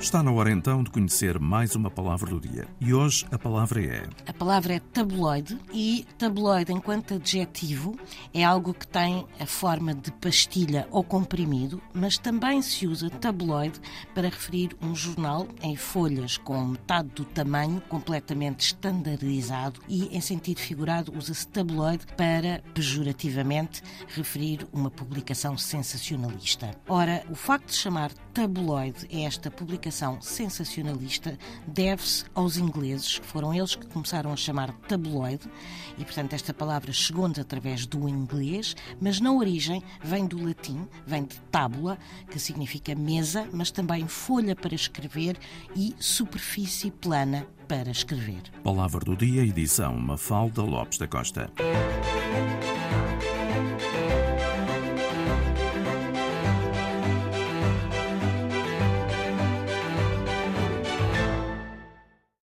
Está na hora então de conhecer mais uma palavra do dia. E hoje a palavra é. A palavra é tabloide e tabloide, enquanto adjetivo, é algo que tem a forma de pastilha ou comprimido, mas também se usa tabloide para referir um jornal em folhas com metade do tamanho, completamente estandardizado e, em sentido figurado, usa-se tabloide para, pejorativamente, referir uma publicação sensacionalista. Ora, o facto de chamar tabloide a esta publicação publicação sensacionalista deve-se aos ingleses, que foram eles que começaram a chamar tabloide, e portanto esta palavra chegou-nos através do inglês, mas na origem vem do latim, vem de tábula, que significa mesa, mas também folha para escrever e superfície plana para escrever. Palavra do dia, edição Mafalda Lopes da Costa.